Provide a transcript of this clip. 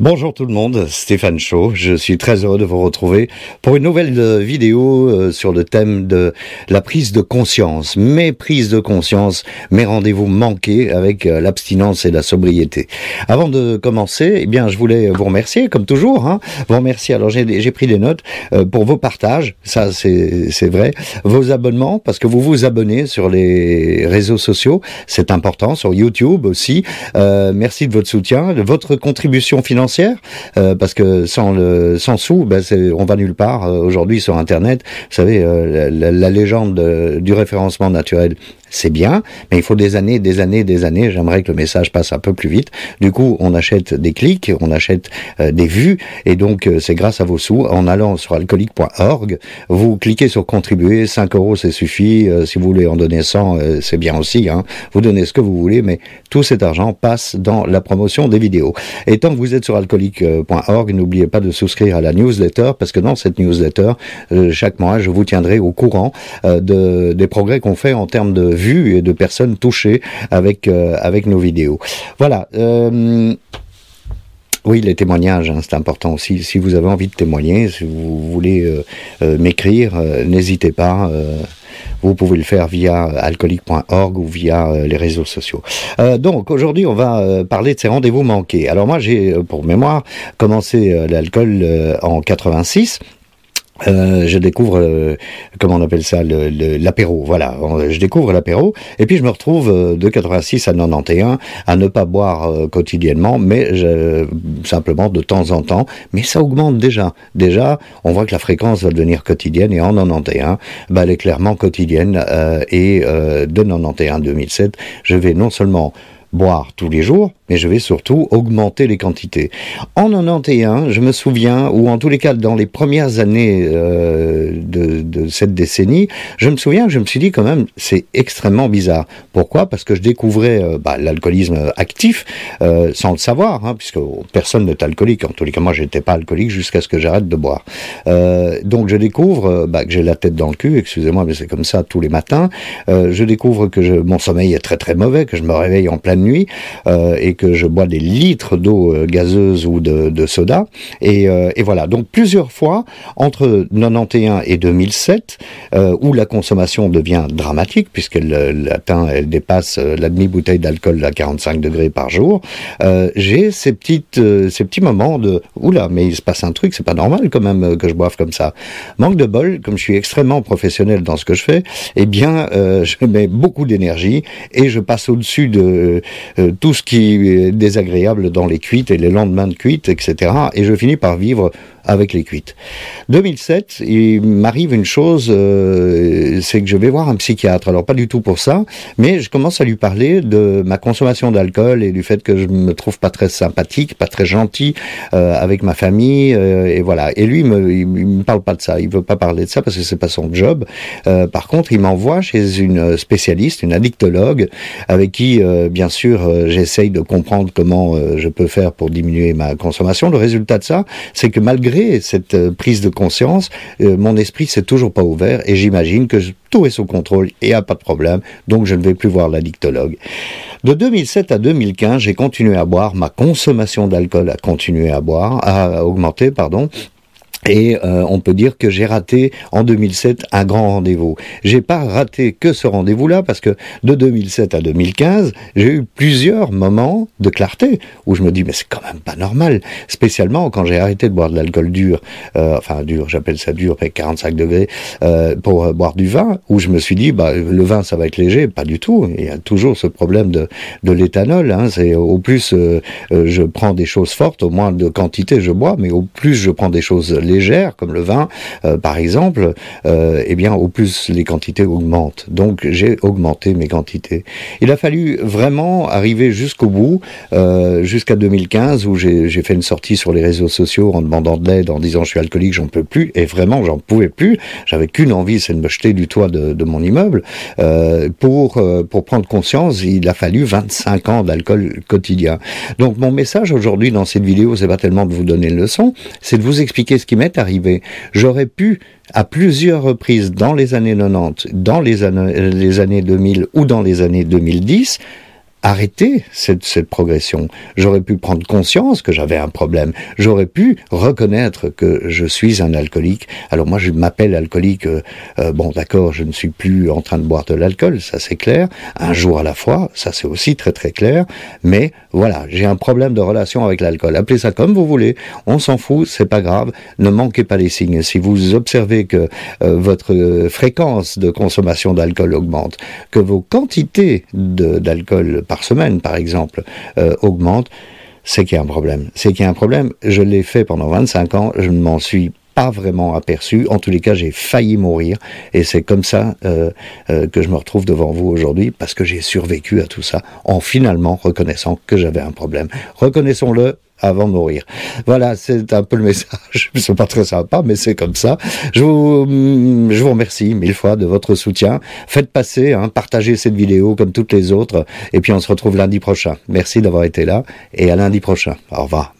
Bonjour tout le monde, Stéphane Chaud. Je suis très heureux de vous retrouver pour une nouvelle euh, vidéo euh, sur le thème de la prise de conscience. Mes prises de conscience, mes rendez-vous manqués avec euh, l'abstinence et la sobriété. Avant de commencer, eh bien, je voulais vous remercier, comme toujours. Hein, vous remercier. Alors, j'ai pris des notes pour vos partages, ça c'est vrai. Vos abonnements, parce que vous vous abonnez sur les réseaux sociaux, c'est important, sur YouTube aussi. merci de votre soutien, de votre contribution financière euh, parce que sans le sans sous, ben on va nulle part. Euh, aujourd'hui sur Internet, vous savez, euh, la, légende du référencement naturel c'est bien, mais il faut des années, des années, des années. J'aimerais que le message passe un peu plus vite. Du coup, on achète des clics, on achète euh, des vues, et donc euh, c'est grâce à vos sous. En allant sur alcoolique.org, vous cliquez sur contribuer, 5 euros c'est suffit. Euh, si vous voulez en donner 100, c'est bien aussi. Hein. Vous donnez ce que vous voulez, mais tout cet argent passe dans la promotion des vidéos. Et tant que vous êtes sur alcoolique.org, n'oubliez pas de souscrire à la newsletter, parce que dans cette newsletter, chaque mois, je vous tiendrai au courant de, des progrès qu'on fait en termes de vues et de personnes touchées avec, euh, avec nos vidéos. Voilà. Euh, oui, les témoignages, hein, c'est important aussi. Si vous avez envie de témoigner, si vous voulez euh, m'écrire, n'hésitez pas. vous pouvez le faire via alcoolique.org ou via les réseaux sociaux. donc aujourd'hui, on va parler de ces rendez-vous manqués. Alors moi, j'ai, pour mémoire, commencé l'alcool en 86. Euh, je découvre, euh, comment on appelle ça, l'apéro. Voilà, je découvre l'apéro, et puis je me retrouve euh, de 86 à 91 à ne pas boire quotidiennement, mais simplement de temps en temps. Mais ça augmente déjà. Déjà, on voit que la fréquence va devenir quotidienne, et en 91, bah, elle est clairement quotidienne. et de 91 à 2007, je vais non seulement boire tous les jours, mais je vais surtout augmenter les quantités. En 91, je me souviens, ou en tous les cas dans les premières années euh, de, cette décennie, je me souviens je me suis dit quand même, c'est extrêmement bizarre. Pourquoi? Parce que je découvrais euh, bah, l'alcoolisme actif, euh, sans le savoir, hein, puisque personne n'est alcoolique. En tous les cas, moi, j'étais pas alcoolique jusqu'à ce que j'arrête de boire. Donc, je découvre bah, que j'ai la tête dans le cul, excusez-moi, mais c'est comme ça tous les matins. Je découvre que mon sommeil est très très mauvais, que je me réveille en pleine nuit, et que je bois des litres d'eau euh, gazeuse ou de, soda. Euh, et, voilà, donc plusieurs fois, entre 91 et 2007, euh, où la consommation devient dramatique, puisqu'elle atteint, elle dépasse la demi-bouteille d'alcool à 45 degrés par jour, j'ai ces, petites, ces petits moments de « Oula, mais il se passe un truc, c'est pas normal quand même que je boive comme ça ». Manque de bol, comme je suis extrêmement professionnel dans ce que je fais, eh bien, je mets beaucoup d'énergie et je passe au-dessus de tout ce qui désagréable dans les cuites et les lendemains de cuites, etc. Et je finis par vivre avec les cuites. 2007, il m'arrive une chose, euh, c'est que je vais voir un psychiatre. Alors pas du tout pour ça, mais je commence à lui parler de ma consommation d'alcool et du fait que je me trouve pas très sympathique, pas très gentil euh, avec ma famille, euh, et voilà. Et lui, il me, il, me parle pas de ça. Il veut pas parler de ça parce que c'est pas son job. par contre, il m'envoie chez une spécialiste, une addictologue, avec qui, bien sûr, j'essaye de comprendre comment je peux faire pour diminuer ma consommation. Le résultat de ça, c'est que malgré cette euh, prise de conscience, euh, mon esprit s'est toujours pas ouvert et j'imagine que tout est sous contrôle et a pas de problème, donc je ne vais plus voir l'addictologue. De 2007 à 2015, j'ai continué à boire, ma consommation d'alcool a continué à boire, à augmenter, pardon, et euh, on peut dire que j'ai raté en 2007 un grand rendez-vous. J'ai pas raté que ce rendez-vous-là parce que de 2007 à 2015, j'ai eu plusieurs moments de clarté où je me dis mais c'est quand même pas normal. Spécialement quand j'ai arrêté de boire de l'alcool dur, euh, enfin dur, j'appelle ça dur, avec 45 degrés, euh, pour euh, boire du vin, où je me suis dit bah le vin ça va être léger, pas du tout. Il y a toujours ce problème de, de l'éthanol. Hein. C'est au plus je prends des choses fortes, au moins de quantité je bois, mais au plus je prends des choses légère, comme le vin, euh, par exemple, euh, eh bien, au plus les quantités augmentent. Donc, j'ai augmenté mes quantités. Il a fallu vraiment arriver jusqu'au bout, euh, jusqu'à 2015, où j'ai fait une sortie sur les réseaux sociaux en demandant de l'aide, en disant je suis alcoolique, j'en peux plus, et vraiment, j'en pouvais plus. J'avais qu'une envie, c'est de me jeter du toit de, de mon immeuble. Euh, pour pour prendre conscience, il a fallu 25 ans d'alcool quotidien. Donc, mon message aujourd'hui dans cette vidéo, c'est pas tellement de vous donner une leçon, c'est de vous expliquer ce qui m'est arrivé. J'aurais pu, à plusieurs reprises dans les années 90, dans les les années 2000 ou dans les années 2010, arrêter cette, cette progression. J'aurais pu prendre conscience que j'avais un problème. J'aurais pu reconnaître que je suis un alcoolique. Alors moi, je m'appelle alcoolique. Euh, euh, bon, d'accord, je ne suis plus en train de boire de l'alcool, ça c'est clair. Un jour à la fois, ça c'est aussi très très clair. Mais voilà, j'ai un problème de relation avec l'alcool. Appelez ça comme vous voulez. On s'en fout, c'est pas grave. Ne manquez pas les signes. Si vous observez que euh, votre fréquence de consommation d'alcool augmente, que vos quantités d'alcool par semaine, par exemple, euh, augmente, c'est qu'il y a un problème. C'est qu'il y a un problème. Je l'ai fait pendant 25 ans, je ne m'en suis pas vraiment aperçu. En tous les cas, j'ai failli mourir. Et c'est comme ça euh, euh, que je me retrouve devant vous aujourd'hui, parce que j'ai survécu à tout ça, en finalement reconnaissant que j'avais un problème. Reconnaissons-le, avant de mourir. Voilà, c'est un peu le message. C'est pas très sympa, mais c'est comme ça. Je vous, mm, je vous remercie mille fois de votre soutien. Faites passer, hein, partagez cette vidéo comme toutes les autres. Et puis on se retrouve lundi prochain. Merci d'avoir été là et à lundi prochain. Au revoir.